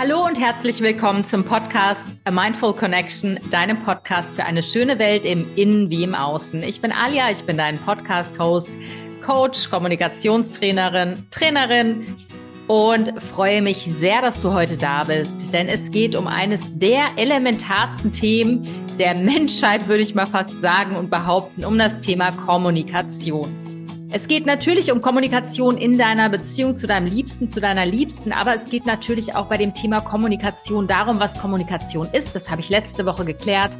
Hallo und herzlich willkommen zum Podcast A Mindful Connection, deinem Podcast für eine schöne Welt im Innen wie im Außen. Ich bin Alia, ich bin dein Podcast-Host, Coach, Kommunikationstrainerin, Trainerin und freue mich sehr, dass du heute da bist, denn es geht um eines der elementarsten Themen der Menschheit, würde ich mal fast sagen und behaupten, um das Thema Kommunikation. Es geht natürlich um Kommunikation in deiner Beziehung zu deinem Liebsten, zu deiner Liebsten, aber es geht natürlich auch bei dem Thema Kommunikation darum, was Kommunikation ist. Das habe ich letzte Woche geklärt.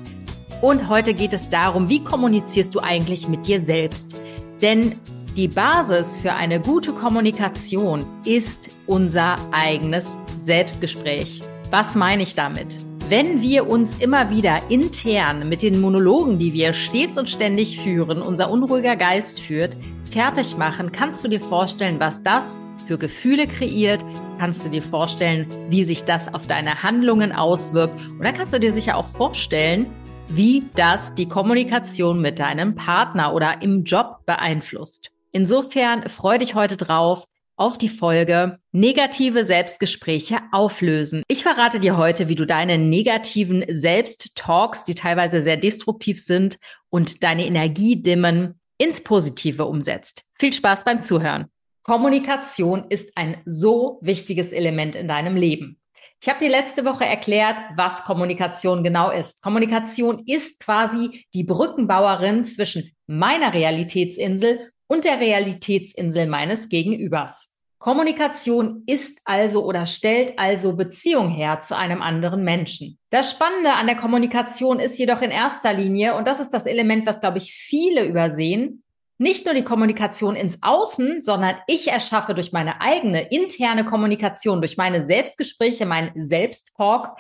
Und heute geht es darum, wie kommunizierst du eigentlich mit dir selbst? Denn die Basis für eine gute Kommunikation ist unser eigenes Selbstgespräch. Was meine ich damit? Wenn wir uns immer wieder intern mit den Monologen, die wir stets und ständig führen, unser unruhiger Geist führt, fertig machen, kannst du dir vorstellen, was das für Gefühle kreiert? Kannst du dir vorstellen, wie sich das auf deine Handlungen auswirkt? Und dann kannst du dir sicher auch vorstellen, wie das die Kommunikation mit deinem Partner oder im Job beeinflusst. Insofern freue dich heute drauf auf die Folge Negative Selbstgespräche auflösen. Ich verrate dir heute, wie du deine negativen Selbsttalks, die teilweise sehr destruktiv sind und deine Energie dimmen, ins Positive umsetzt. Viel Spaß beim Zuhören. Kommunikation ist ein so wichtiges Element in deinem Leben. Ich habe dir letzte Woche erklärt, was Kommunikation genau ist. Kommunikation ist quasi die Brückenbauerin zwischen meiner Realitätsinsel und der Realitätsinsel meines Gegenübers. Kommunikation ist also oder stellt also Beziehung her zu einem anderen Menschen. Das Spannende an der Kommunikation ist jedoch in erster Linie, und das ist das Element, was, glaube ich, viele übersehen, nicht nur die Kommunikation ins Außen, sondern ich erschaffe durch meine eigene interne Kommunikation, durch meine Selbstgespräche, mein Selbsttalk,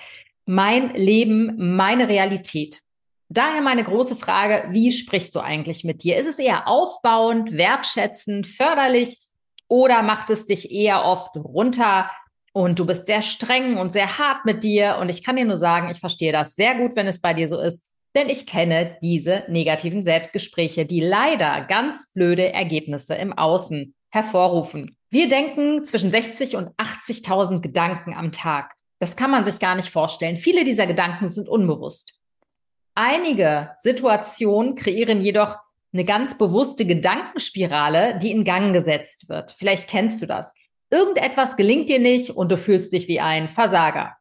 mein Leben, meine Realität. Daher meine große Frage, wie sprichst du eigentlich mit dir? Ist es eher aufbauend, wertschätzend, förderlich oder macht es dich eher oft runter und du bist sehr streng und sehr hart mit dir? Und ich kann dir nur sagen, ich verstehe das sehr gut, wenn es bei dir so ist, denn ich kenne diese negativen Selbstgespräche, die leider ganz blöde Ergebnisse im Außen hervorrufen. Wir denken zwischen 60 und 80.000 Gedanken am Tag. Das kann man sich gar nicht vorstellen. Viele dieser Gedanken sind unbewusst. Einige Situationen kreieren jedoch eine ganz bewusste Gedankenspirale, die in Gang gesetzt wird. Vielleicht kennst du das. Irgendetwas gelingt dir nicht und du fühlst dich wie ein Versager.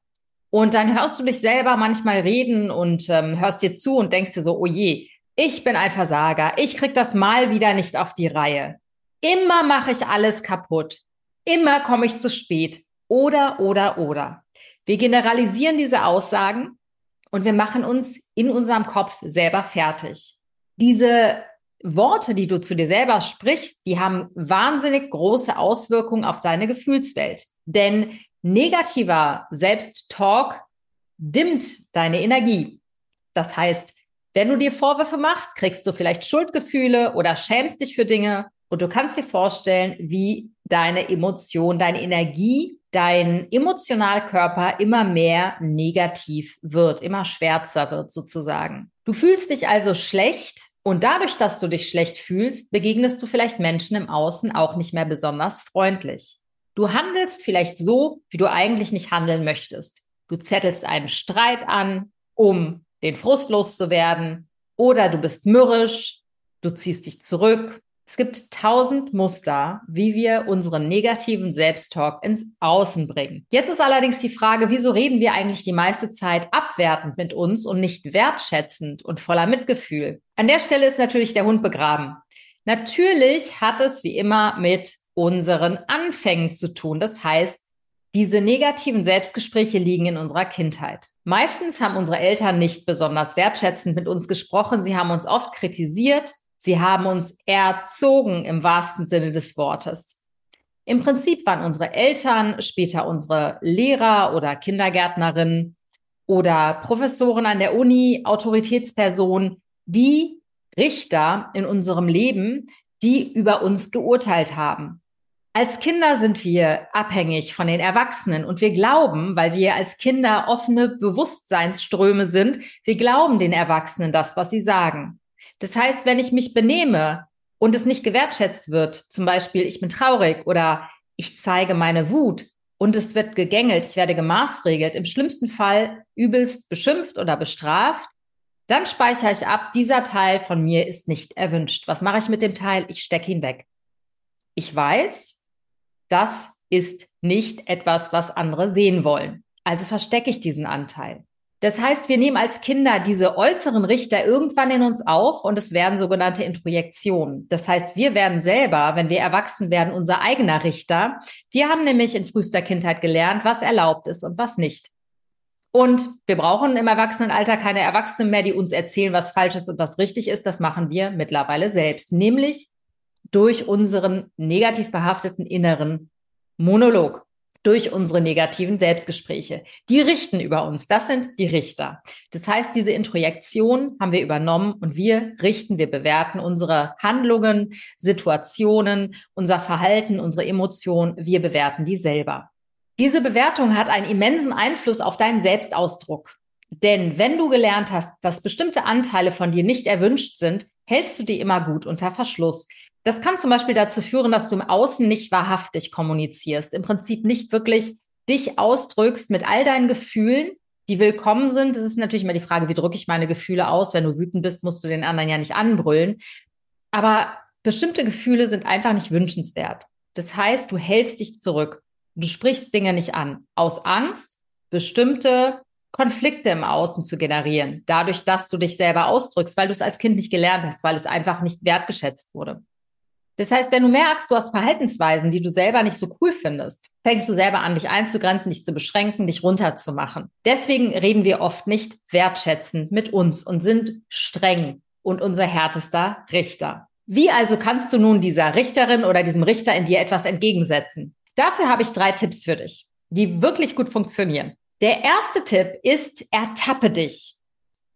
Und dann hörst du dich selber manchmal reden und ähm, hörst dir zu und denkst dir so, oh je, ich bin ein Versager, ich krieg das mal wieder nicht auf die Reihe. Immer mache ich alles kaputt. Immer komme ich zu spät. Oder, oder, oder. Wir generalisieren diese Aussagen und wir machen uns in unserem Kopf selber fertig. Diese Worte, die du zu dir selber sprichst, die haben wahnsinnig große Auswirkungen auf deine Gefühlswelt. Denn negativer Selbsttalk dimmt deine Energie. Das heißt, wenn du dir Vorwürfe machst, kriegst du vielleicht Schuldgefühle oder schämst dich für Dinge und du kannst dir vorstellen, wie deine Emotion, deine Energie, dein Emotionalkörper immer mehr negativ wird, immer schwärzer wird sozusagen. Du fühlst dich also schlecht, und dadurch, dass du dich schlecht fühlst, begegnest du vielleicht Menschen im Außen auch nicht mehr besonders freundlich. Du handelst vielleicht so, wie du eigentlich nicht handeln möchtest. Du zettelst einen Streit an, um den Frust loszuwerden, oder du bist mürrisch, du ziehst dich zurück, es gibt tausend Muster, wie wir unseren negativen Selbsttalk ins Außen bringen. Jetzt ist allerdings die Frage, wieso reden wir eigentlich die meiste Zeit abwertend mit uns und nicht wertschätzend und voller Mitgefühl? An der Stelle ist natürlich der Hund begraben. Natürlich hat es wie immer mit unseren Anfängen zu tun. Das heißt, diese negativen Selbstgespräche liegen in unserer Kindheit. Meistens haben unsere Eltern nicht besonders wertschätzend mit uns gesprochen. Sie haben uns oft kritisiert, Sie haben uns erzogen im wahrsten Sinne des Wortes. Im Prinzip waren unsere Eltern, später unsere Lehrer oder Kindergärtnerinnen oder Professoren an der Uni, Autoritätspersonen, die Richter in unserem Leben, die über uns geurteilt haben. Als Kinder sind wir abhängig von den Erwachsenen und wir glauben, weil wir als Kinder offene Bewusstseinsströme sind, wir glauben den Erwachsenen das, was sie sagen. Das heißt, wenn ich mich benehme und es nicht gewertschätzt wird, zum Beispiel ich bin traurig oder ich zeige meine Wut, und es wird gegängelt, ich werde gemaßregelt, im schlimmsten Fall übelst beschimpft oder bestraft, dann speichere ich ab, dieser Teil von mir ist nicht erwünscht. Was mache ich mit dem Teil? Ich stecke ihn weg. Ich weiß, das ist nicht etwas, was andere sehen wollen. Also verstecke ich diesen Anteil. Das heißt, wir nehmen als Kinder diese äußeren Richter irgendwann in uns auf und es werden sogenannte Introjektionen. Das heißt, wir werden selber, wenn wir erwachsen werden, unser eigener Richter. Wir haben nämlich in frühester Kindheit gelernt, was erlaubt ist und was nicht. Und wir brauchen im Erwachsenenalter keine Erwachsenen mehr, die uns erzählen, was falsch ist und was richtig ist. Das machen wir mittlerweile selbst, nämlich durch unseren negativ behafteten inneren Monolog durch unsere negativen Selbstgespräche. Die richten über uns. Das sind die Richter. Das heißt, diese Introjektion haben wir übernommen und wir richten, wir bewerten unsere Handlungen, Situationen, unser Verhalten, unsere Emotionen. Wir bewerten die selber. Diese Bewertung hat einen immensen Einfluss auf deinen Selbstausdruck. Denn wenn du gelernt hast, dass bestimmte Anteile von dir nicht erwünscht sind, hältst du die immer gut unter Verschluss. Das kann zum Beispiel dazu führen, dass du im Außen nicht wahrhaftig kommunizierst, im Prinzip nicht wirklich dich ausdrückst mit all deinen Gefühlen, die willkommen sind. Es ist natürlich immer die Frage, wie drücke ich meine Gefühle aus? Wenn du wütend bist, musst du den anderen ja nicht anbrüllen. Aber bestimmte Gefühle sind einfach nicht wünschenswert. Das heißt, du hältst dich zurück. Du sprichst Dinge nicht an. Aus Angst, bestimmte Konflikte im Außen zu generieren. Dadurch, dass du dich selber ausdrückst, weil du es als Kind nicht gelernt hast, weil es einfach nicht wertgeschätzt wurde. Das heißt, wenn du merkst, du hast Verhaltensweisen, die du selber nicht so cool findest, fängst du selber an, dich einzugrenzen, dich zu beschränken, dich runterzumachen. Deswegen reden wir oft nicht wertschätzend mit uns und sind streng und unser härtester Richter. Wie also kannst du nun dieser Richterin oder diesem Richter in dir etwas entgegensetzen? Dafür habe ich drei Tipps für dich, die wirklich gut funktionieren. Der erste Tipp ist, ertappe dich.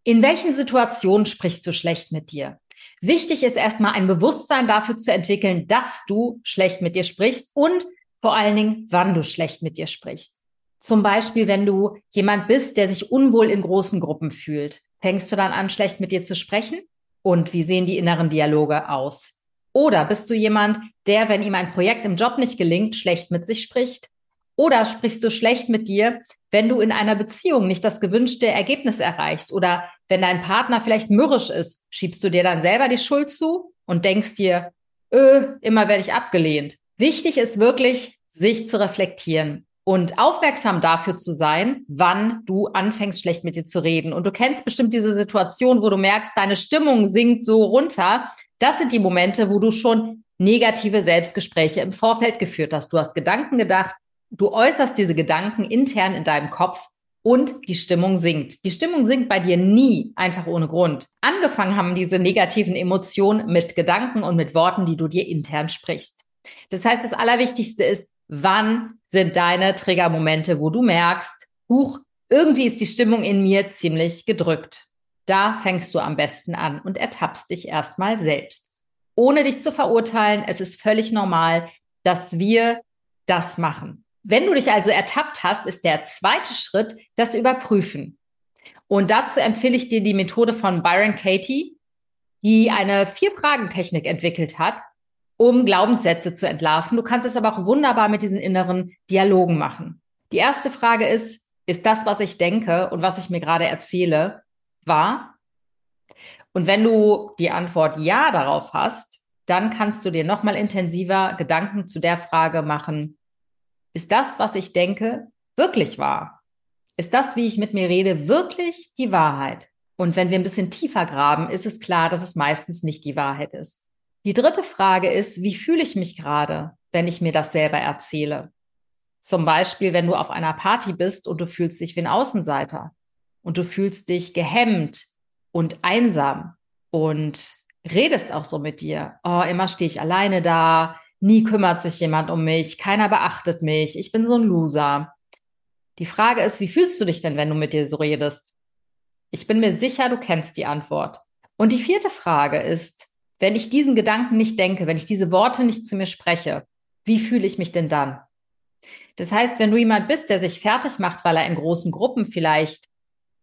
In welchen Situationen sprichst du schlecht mit dir? Wichtig ist erstmal ein Bewusstsein dafür zu entwickeln, dass du schlecht mit dir sprichst und vor allen Dingen, wann du schlecht mit dir sprichst. Zum Beispiel, wenn du jemand bist, der sich unwohl in großen Gruppen fühlt, fängst du dann an, schlecht mit dir zu sprechen? Und wie sehen die inneren Dialoge aus? Oder bist du jemand, der, wenn ihm ein Projekt im Job nicht gelingt, schlecht mit sich spricht? Oder sprichst du schlecht mit dir, wenn du in einer Beziehung nicht das gewünschte Ergebnis erreichst oder wenn dein Partner vielleicht mürrisch ist, schiebst du dir dann selber die Schuld zu und denkst dir, öh, immer werde ich abgelehnt. Wichtig ist wirklich, sich zu reflektieren und aufmerksam dafür zu sein, wann du anfängst, schlecht mit dir zu reden. Und du kennst bestimmt diese Situation, wo du merkst, deine Stimmung sinkt so runter. Das sind die Momente, wo du schon negative Selbstgespräche im Vorfeld geführt hast. Du hast Gedanken gedacht, du äußerst diese Gedanken intern in deinem Kopf und die Stimmung sinkt. Die Stimmung sinkt bei dir nie einfach ohne Grund. Angefangen haben diese negativen Emotionen mit Gedanken und mit Worten, die du dir intern sprichst. Heißt, das Allerwichtigste ist, wann sind deine Triggermomente, wo du merkst, huch, irgendwie ist die Stimmung in mir ziemlich gedrückt. Da fängst du am besten an und ertappst dich erstmal selbst. Ohne dich zu verurteilen, es ist völlig normal, dass wir das machen. Wenn du dich also ertappt hast, ist der zweite Schritt das Überprüfen. Und dazu empfehle ich dir die Methode von Byron Katie, die eine Vier-Fragen-Technik entwickelt hat, um Glaubenssätze zu entlarven. Du kannst es aber auch wunderbar mit diesen inneren Dialogen machen. Die erste Frage ist, ist das, was ich denke und was ich mir gerade erzähle, wahr? Und wenn du die Antwort Ja darauf hast, dann kannst du dir nochmal intensiver Gedanken zu der Frage machen, ist das, was ich denke, wirklich wahr? Ist das, wie ich mit mir rede, wirklich die Wahrheit? Und wenn wir ein bisschen tiefer graben, ist es klar, dass es meistens nicht die Wahrheit ist. Die dritte Frage ist, wie fühle ich mich gerade, wenn ich mir das selber erzähle? Zum Beispiel, wenn du auf einer Party bist und du fühlst dich wie ein Außenseiter und du fühlst dich gehemmt und einsam und redest auch so mit dir. Oh, immer stehe ich alleine da, nie kümmert sich jemand um mich, keiner beachtet mich, ich bin so ein Loser. Die Frage ist, wie fühlst du dich denn, wenn du mit dir so redest? Ich bin mir sicher, du kennst die Antwort. Und die vierte Frage ist, wenn ich diesen Gedanken nicht denke, wenn ich diese Worte nicht zu mir spreche, wie fühle ich mich denn dann? Das heißt, wenn du jemand bist, der sich fertig macht, weil er in großen Gruppen vielleicht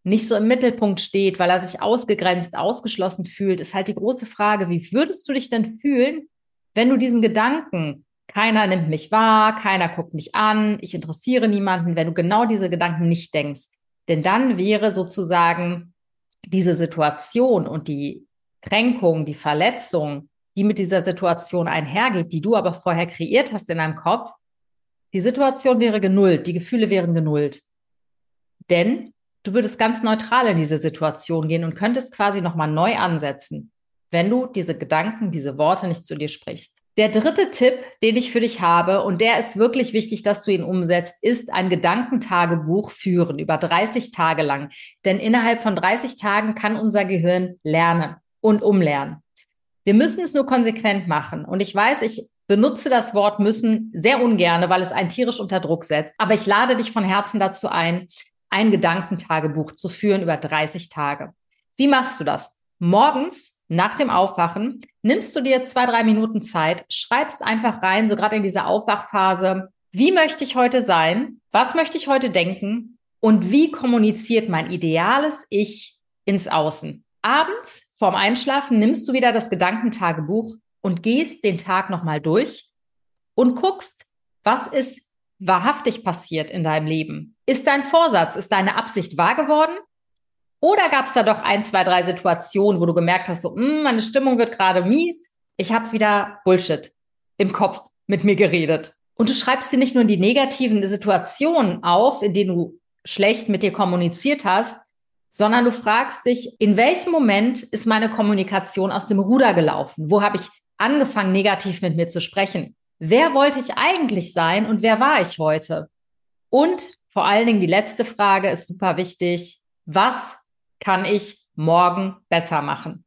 nicht so im Mittelpunkt steht, weil er sich ausgegrenzt, ausgeschlossen fühlt, ist halt die große Frage, wie würdest du dich denn fühlen, wenn du diesen Gedanken keiner nimmt mich wahr, keiner guckt mich an, ich interessiere niemanden, wenn du genau diese Gedanken nicht denkst. Denn dann wäre sozusagen diese Situation und die Kränkung, die Verletzung, die mit dieser Situation einhergeht, die du aber vorher kreiert hast in deinem Kopf, die Situation wäre genullt, die Gefühle wären genullt. Denn du würdest ganz neutral in diese Situation gehen und könntest quasi nochmal neu ansetzen, wenn du diese Gedanken, diese Worte nicht zu dir sprichst. Der dritte Tipp, den ich für dich habe, und der ist wirklich wichtig, dass du ihn umsetzt, ist ein Gedankentagebuch führen über 30 Tage lang. Denn innerhalb von 30 Tagen kann unser Gehirn lernen und umlernen. Wir müssen es nur konsequent machen. Und ich weiß, ich benutze das Wort müssen sehr ungerne, weil es einen tierisch unter Druck setzt. Aber ich lade dich von Herzen dazu ein, ein Gedankentagebuch zu führen über 30 Tage. Wie machst du das? Morgens nach dem Aufwachen nimmst du dir zwei, drei Minuten Zeit, schreibst einfach rein, so gerade in dieser Aufwachphase, wie möchte ich heute sein? Was möchte ich heute denken? Und wie kommuniziert mein ideales Ich ins Außen? Abends vorm Einschlafen nimmst du wieder das Gedankentagebuch und gehst den Tag nochmal durch und guckst, was ist wahrhaftig passiert in deinem Leben? Ist dein Vorsatz, ist deine Absicht wahr geworden? Oder gab es da doch ein, zwei, drei Situationen, wo du gemerkt hast, so, hm, meine Stimmung wird gerade mies, ich habe wieder Bullshit im Kopf mit mir geredet. Und du schreibst dir nicht nur die negativen Situationen auf, in denen du schlecht mit dir kommuniziert hast, sondern du fragst dich, in welchem Moment ist meine Kommunikation aus dem Ruder gelaufen? Wo habe ich angefangen, negativ mit mir zu sprechen? Wer wollte ich eigentlich sein und wer war ich heute? Und vor allen Dingen die letzte Frage ist super wichtig. Was kann ich morgen besser machen?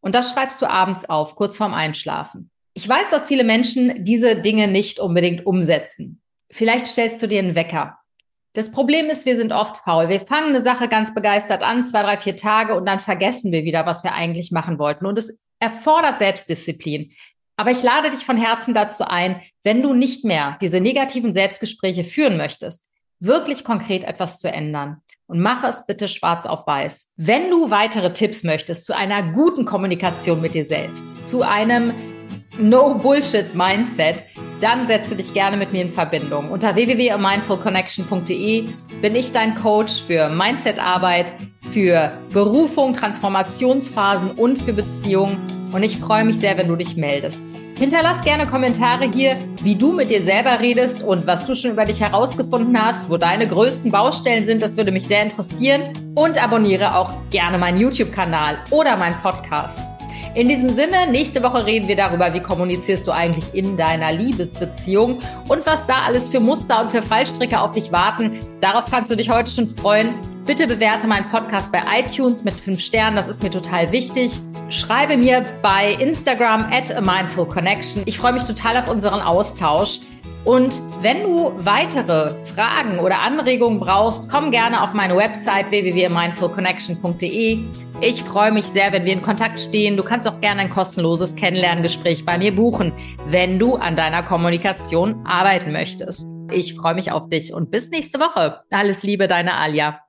Und das schreibst du abends auf, kurz vorm Einschlafen. Ich weiß, dass viele Menschen diese Dinge nicht unbedingt umsetzen. Vielleicht stellst du dir einen Wecker. Das Problem ist, wir sind oft faul. Wir fangen eine Sache ganz begeistert an, zwei, drei, vier Tage und dann vergessen wir wieder, was wir eigentlich machen wollten. Und es erfordert Selbstdisziplin. Aber ich lade dich von Herzen dazu ein, wenn du nicht mehr diese negativen Selbstgespräche führen möchtest, wirklich konkret etwas zu ändern und mache es bitte schwarz auf weiß. Wenn du weitere Tipps möchtest zu einer guten Kommunikation mit dir selbst, zu einem No-Bullshit-Mindset, dann setze dich gerne mit mir in Verbindung. Unter www.mindfulconnection.de bin ich dein Coach für Mindset-Arbeit, für Berufung, Transformationsphasen und für Beziehungen. Und ich freue mich sehr, wenn du dich meldest. Hinterlass gerne Kommentare hier, wie du mit dir selber redest und was du schon über dich herausgefunden hast, wo deine größten Baustellen sind. Das würde mich sehr interessieren. Und abonniere auch gerne meinen YouTube-Kanal oder meinen Podcast. In diesem Sinne, nächste Woche reden wir darüber, wie kommunizierst du eigentlich in deiner Liebesbeziehung und was da alles für Muster und für Fallstricke auf dich warten. Darauf kannst du dich heute schon freuen. Bitte bewerte meinen Podcast bei iTunes mit fünf Sternen, das ist mir total wichtig. Schreibe mir bei Instagram at a mindful connection. Ich freue mich total auf unseren Austausch. Und wenn du weitere Fragen oder Anregungen brauchst, komm gerne auf meine Website www.mindfulconnection.de. Ich freue mich sehr, wenn wir in Kontakt stehen. Du kannst auch gerne ein kostenloses Kennenlerngespräch bei mir buchen, wenn du an deiner Kommunikation arbeiten möchtest. Ich freue mich auf dich und bis nächste Woche. Alles Liebe, deine Alia.